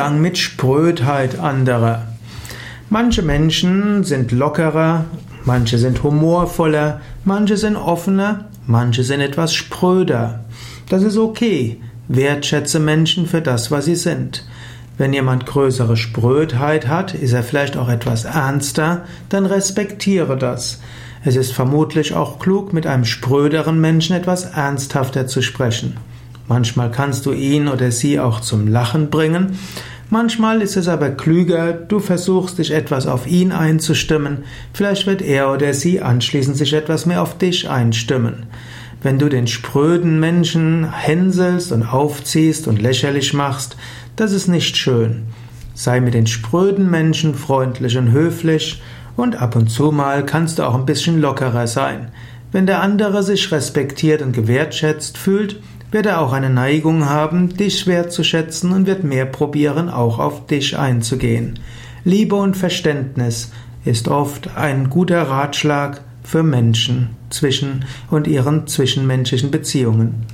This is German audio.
Umgang mit Sprödheit anderer. Manche Menschen sind lockerer, manche sind humorvoller, manche sind offener, manche sind etwas spröder. Das ist okay. Wertschätze Menschen für das, was sie sind. Wenn jemand größere Sprödheit hat, ist er vielleicht auch etwas ernster, dann respektiere das. Es ist vermutlich auch klug, mit einem spröderen Menschen etwas ernsthafter zu sprechen. Manchmal kannst du ihn oder sie auch zum Lachen bringen, Manchmal ist es aber klüger, du versuchst dich etwas auf ihn einzustimmen, vielleicht wird er oder sie anschließend sich etwas mehr auf dich einstimmen. Wenn du den spröden Menschen hänselst und aufziehst und lächerlich machst, das ist nicht schön. Sei mit den spröden Menschen freundlich und höflich und ab und zu mal kannst du auch ein bisschen lockerer sein. Wenn der andere sich respektiert und gewertschätzt fühlt, wird er auch eine Neigung haben, dich wertzuschätzen und wird mehr probieren, auch auf dich einzugehen. Liebe und Verständnis ist oft ein guter Ratschlag für Menschen zwischen und ihren zwischenmenschlichen Beziehungen.